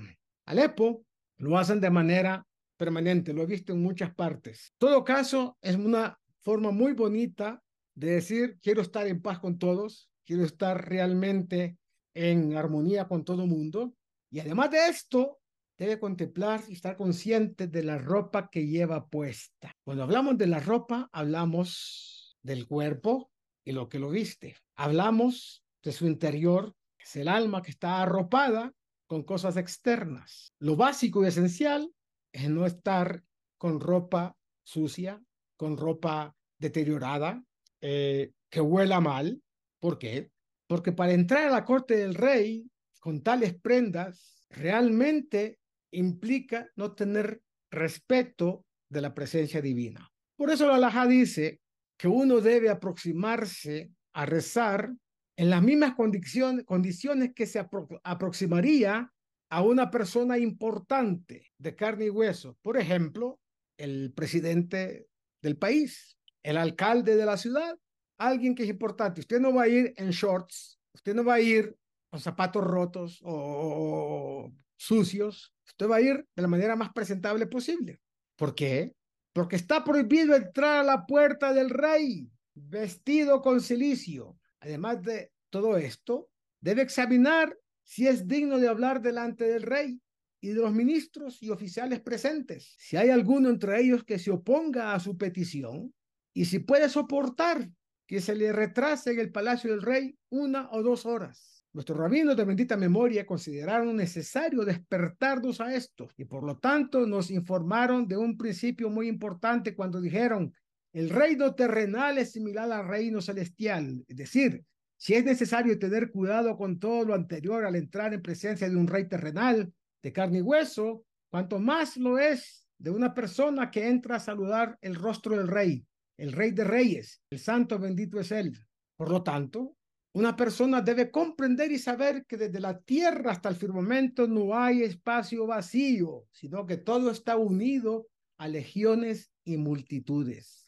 Alepo, lo hacen de manera permanente. Lo he visto en muchas partes. En todo caso, es una forma muy bonita de decir, quiero estar en paz con todos, quiero estar realmente en armonía con todo mundo. Y además de esto, debe contemplar y estar consciente de la ropa que lleva puesta. Cuando hablamos de la ropa, hablamos del cuerpo y lo que lo viste. Hablamos de su interior, que es el alma que está arropada con cosas externas. Lo básico y esencial es no estar con ropa sucia, con ropa deteriorada, eh, que huela mal. ¿Por qué? Porque para entrar a la corte del rey con tales prendas, realmente implica no tener respeto de la presencia divina. Por eso la Alajá dice que uno debe aproximarse a rezar en las mismas condiciones, condiciones que se aproximaría a una persona importante de carne y hueso. Por ejemplo, el presidente del país, el alcalde de la ciudad, alguien que es importante. Usted no va a ir en shorts, usted no va a ir con zapatos rotos o sucios, usted va a ir de la manera más presentable posible. ¿Por qué? Porque está prohibido entrar a la puerta del rey vestido con silicio. Además de todo esto, debe examinar si es digno de hablar delante del rey y de los ministros y oficiales presentes. Si hay alguno entre ellos que se oponga a su petición y si puede soportar que se le retrase en el palacio del rey una o dos horas. Nuestros rabinos de bendita memoria consideraron necesario despertarnos a esto y por lo tanto nos informaron de un principio muy importante cuando dijeron, el reino terrenal es similar al reino celestial, es decir, si es necesario tener cuidado con todo lo anterior al entrar en presencia de un rey terrenal de carne y hueso, cuanto más lo es de una persona que entra a saludar el rostro del rey, el rey de reyes, el santo bendito es él. Por lo tanto, una persona debe comprender y saber que desde la tierra hasta el firmamento no hay espacio vacío, sino que todo está unido a legiones y multitudes.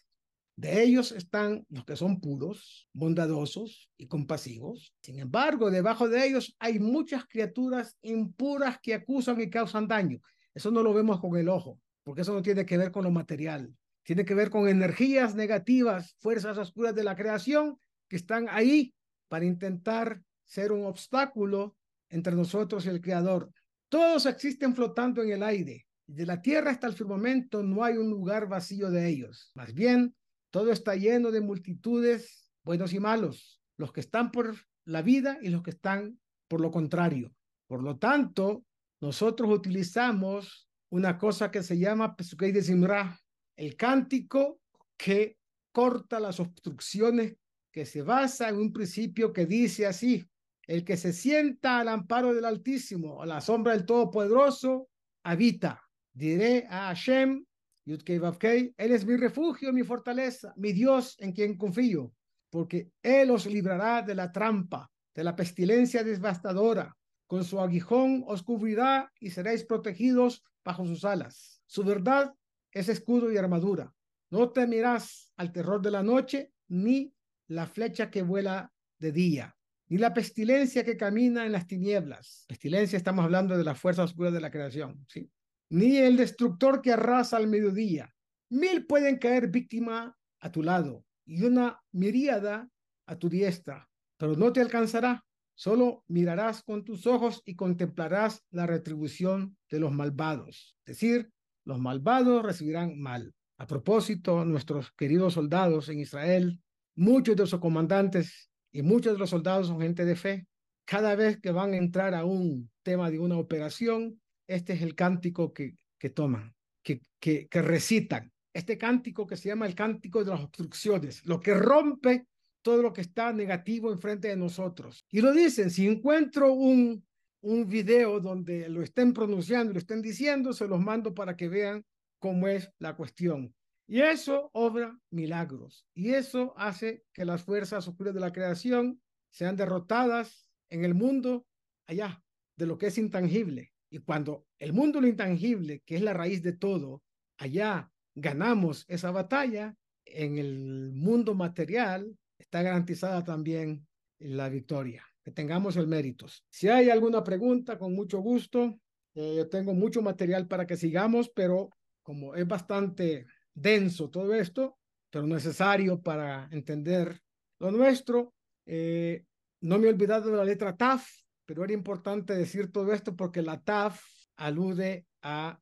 De ellos están los que son puros, bondadosos y compasivos. Sin embargo, debajo de ellos hay muchas criaturas impuras que acusan y causan daño. Eso no lo vemos con el ojo, porque eso no tiene que ver con lo material. Tiene que ver con energías negativas, fuerzas oscuras de la creación que están ahí para intentar ser un obstáculo entre nosotros y el Creador. Todos existen flotando en el aire. De la tierra hasta el firmamento no hay un lugar vacío de ellos. Más bien, todo está lleno de multitudes, buenos y malos, los que están por la vida y los que están por lo contrario. Por lo tanto, nosotros utilizamos una cosa que se llama Pesukei de Simra, el cántico que corta las obstrucciones que se basa en un principio que dice así, el que se sienta al amparo del Altísimo, a la sombra del Todopoderoso, habita. Diré a Hashem, Él es mi refugio, mi fortaleza, mi Dios en quien confío, porque Él os librará de la trampa, de la pestilencia devastadora. Con su aguijón os cubrirá y seréis protegidos bajo sus alas. Su verdad es escudo y armadura. No temerás al terror de la noche, ni la flecha que vuela de día, ni la pestilencia que camina en las tinieblas. Pestilencia estamos hablando de la fuerza oscura de la creación, ¿sí? Ni el destructor que arrasa al mediodía. Mil pueden caer víctima a tu lado y una miríada a tu diestra, pero no te alcanzará. Solo mirarás con tus ojos y contemplarás la retribución de los malvados. Es decir, los malvados recibirán mal. A propósito, nuestros queridos soldados en Israel, muchos de sus comandantes y muchos de los soldados son gente de fe. Cada vez que van a entrar a un tema de una operación, este es el cántico que, que toman, que, que, que recitan. Este cántico que se llama el cántico de las obstrucciones, lo que rompe todo lo que está negativo enfrente de nosotros. Y lo dicen, si encuentro un, un video donde lo estén pronunciando, lo estén diciendo, se los mando para que vean cómo es la cuestión. Y eso obra milagros. Y eso hace que las fuerzas oscuras de la creación sean derrotadas en el mundo allá, de lo que es intangible. Y cuando el mundo lo intangible, que es la raíz de todo, allá ganamos esa batalla, en el mundo material está garantizada también la victoria. Que tengamos el mérito. Si hay alguna pregunta, con mucho gusto. Eh, yo tengo mucho material para que sigamos, pero como es bastante denso todo esto, pero necesario para entender lo nuestro, eh, no me he olvidado de la letra TAF, pero era importante decir todo esto porque la TAF alude a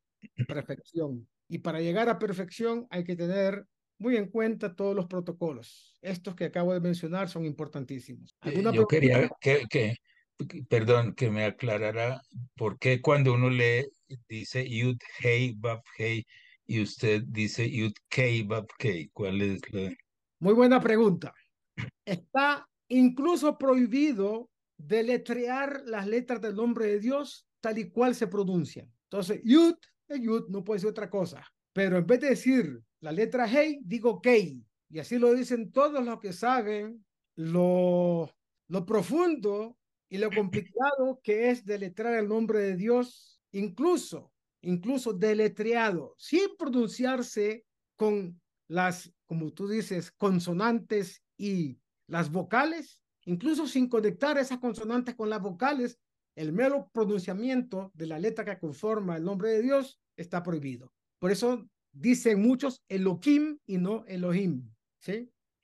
perfección. Y para llegar a perfección hay que tener muy en cuenta todos los protocolos. Estos que acabo de mencionar son importantísimos. Eh, yo quería que, que, perdón, que me aclarara por qué cuando uno lee, dice Yud Hey Bab Hey y usted dice. ¿Cuál es? Muy buena pregunta. Está incluso prohibido deletrear las letras del nombre de Dios tal y cual se pronuncian. Entonces, Yud es Yud, no puede ser otra cosa. Pero en vez de decir la letra Hey, digo Kei. Y así lo dicen todos los que saben lo, lo profundo y lo complicado que es deletrear el nombre de Dios, incluso, incluso deletreado, sin pronunciarse con las, como tú dices, consonantes y las vocales, incluso sin conectar esas consonantes con las vocales, el mero pronunciamiento de la letra que conforma el nombre de Dios está prohibido. Por eso dicen muchos Elohim y no Elohim.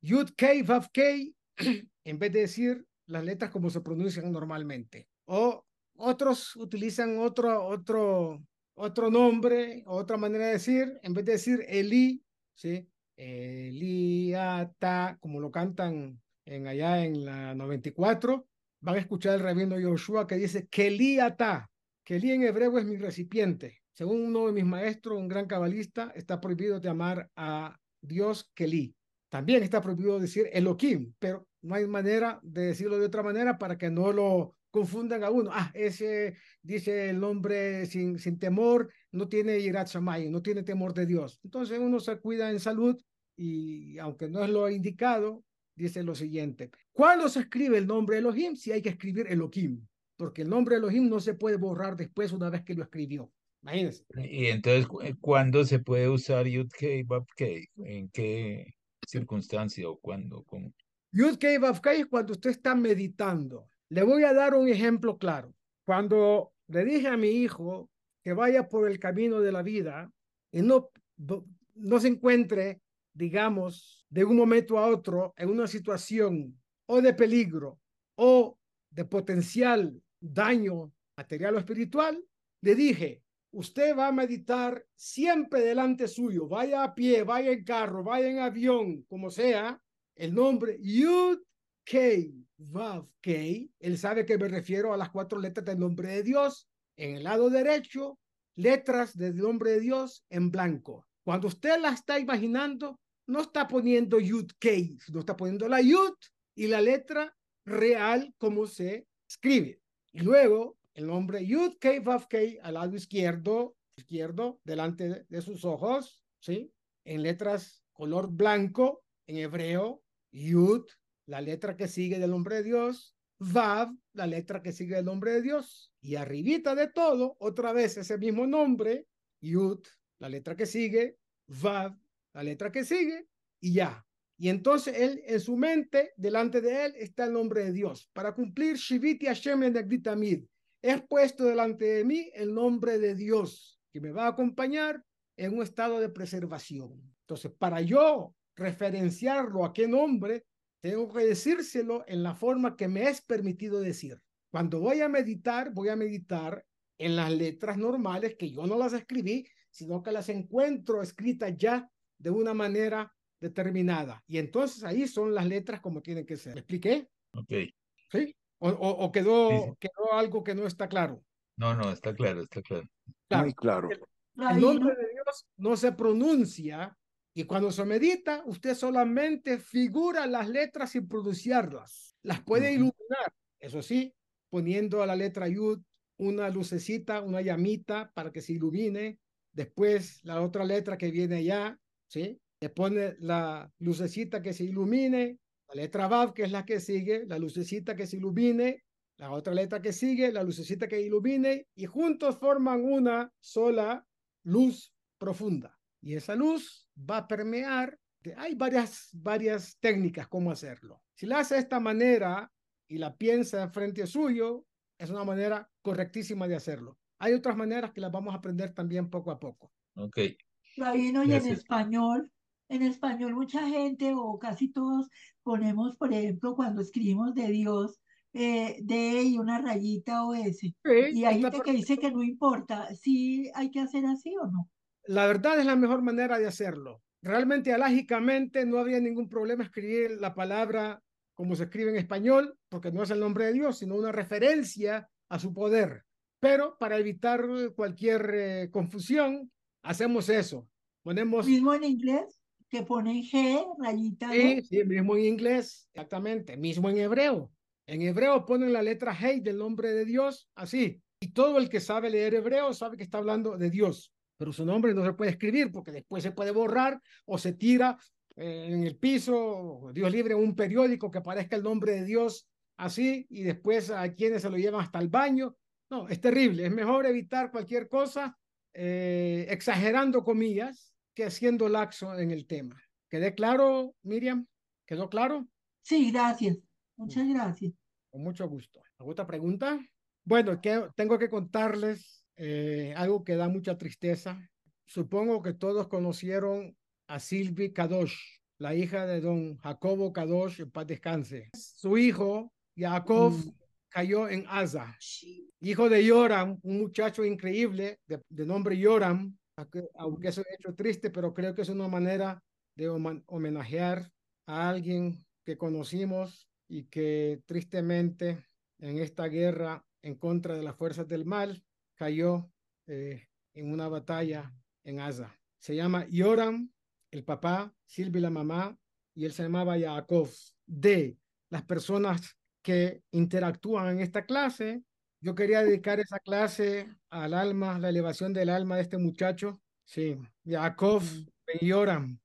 Yud Kei Vav Kei, (clears throat) en vez de decir las letras como se pronuncian normalmente. O otros utilizan otro, otro, otro nombre, otra manera de decir, en vez de decir Eli, ¿sí? Eliata, como lo cantan en allá en la 94, van a escuchar el rabino Yoshua que dice Keliata. Keli en hebreo es mi recipiente. Según uno de mis maestros, un gran cabalista, está prohibido llamar a Dios Kelí. También está prohibido decir Elohim, pero no hay manera de decirlo de otra manera para que no lo confundan a uno. Ah, ese dice el nombre sin, sin temor, no tiene Yirat Shamay, no tiene temor de Dios. Entonces uno se cuida en salud y aunque no es lo indicado, dice lo siguiente. ¿Cuándo se escribe el nombre Elohim? Si hay que escribir Elohim, porque el nombre Elohim no se puede borrar después una vez que lo escribió. Imagínense. Y entonces, ¿cuándo se puede usar Yud Kei? ¿En qué circunstancia o cuándo? ¿Cómo? Yud Kei es cuando usted está meditando. Le voy a dar un ejemplo claro. Cuando le dije a mi hijo que vaya por el camino de la vida y no, no se encuentre, digamos, de un momento a otro en una situación o de peligro o de potencial daño material o espiritual, le dije, usted va a meditar siempre delante suyo, vaya a pie, vaya en carro, vaya en avión, como sea, el nombre Yud Kei Vav Kei, él sabe que me refiero a las cuatro letras del nombre de Dios. En el lado derecho, letras del nombre de Dios en blanco. Cuando usted la está imaginando, no está poniendo Yud Kei, sino está poniendo la Yud y la letra real como se escribe. Y luego el nombre Yud Kei Vav Kei al lado izquierdo, izquierdo, delante de sus ojos, ¿sí? En letras color blanco, en hebreo, Yud, la letra que sigue del nombre de Dios, Vav, la letra que sigue del nombre de Dios, y arribita de todo, otra vez ese mismo nombre, Yud, la letra que sigue, Vav, la letra que sigue, y ya. Y entonces él, en su mente, delante de él, está el nombre de Dios, para cumplir Shiviti Hashem en es puesto delante de mí el nombre de Dios, que me va a acompañar en un estado de preservación. Entonces, para yo referenciarlo a qué nombre, tengo que decírselo en la forma que me es permitido decir. Cuando voy a meditar, voy a meditar en las letras normales que yo no las escribí, sino que las encuentro escritas ya de una manera determinada. Y entonces ahí son las letras como tienen que ser. ¿Me expliqué? Ok. ¿Sí? ¿O, o, quedó, quedó algo que no está claro? No, no, está claro, está claro. Muy claro. El, el nombre de Dios no se pronuncia y cuando se medita, usted solamente figura las letras sin pronunciarlas. Las puede iluminar, eso sí, poniendo a la letra Yud una lucecita, una llamita para que se ilumine. Después la otra letra que viene allá, ¿sí? Le pone la lucecita que se ilumine, la letra Vav, que es la que sigue, la lucecita que se ilumine, la otra letra que sigue, la lucecita que ilumine, y juntos forman una sola luz profunda. Y esa luz va a permear. Hay varias, varias técnicas cómo hacerlo. Si la hace de esta manera y la piensa frente a suyo, es una manera correctísima de hacerlo. Hay otras maneras que las vamos a aprender también poco a poco. Ok. Rabino, y en español, en español mucha gente o casi todos ponemos, por ejemplo, cuando escribimos de Dios, eh, D y una rayita o S. y hay gente que dice que no importa. ¿Sí hay que hacer así o no? La verdad es la mejor manera de hacerlo. Realmente, alágicamente, no había ningún problema escribir la palabra como se escribe en español, porque no es el nombre de Dios, sino una referencia a su poder. Pero para evitar cualquier eh, confusión, hacemos eso. Ponemos... Mismo en inglés, que ponen G, rayita. Sí, sí, mismo en inglés, exactamente. Mismo en hebreo. En hebreo ponen la letra Hey del nombre de Dios, así. Y todo el que sabe leer hebreo sabe que está hablando de Dios. Pero su nombre no se puede escribir porque después se puede borrar o se tira eh, en el piso, Dios libre, un periódico que aparezca el nombre de Dios así y después a quienes se lo llevan hasta el baño. No, es terrible. Es mejor evitar cualquier cosa eh, exagerando comillas que siendo laxo en el tema. ¿Quedé claro, Miriam? ¿Quedó claro? Sí, gracias. Muchas gracias. Con mucho gusto. ¿Alguna pregunta? Bueno, que, tengo que contarles eh, algo que da mucha tristeza. Supongo que todos conocieron a Silvi Kadosh, la hija de don Jacobo Kadosh, en paz descanse. Su hijo, Jacob, mm. cayó en Asa. Hijo de Yoram, un muchacho increíble de, nombre Yoram, aunque es un hecho triste, pero creo que es una manera de homenajear a alguien que conocimos y que tristemente en esta guerra en contra de las fuerzas del mal cayó eh, en una batalla en Asa. Se llama Yoram el papá, Silvia la mamá, y él se llamaba Yaakov. De las personas que interactúan en esta clase, yo quería dedicar esa clase al alma, la elevación del alma de este muchacho. Sí, Yaakov Yoram.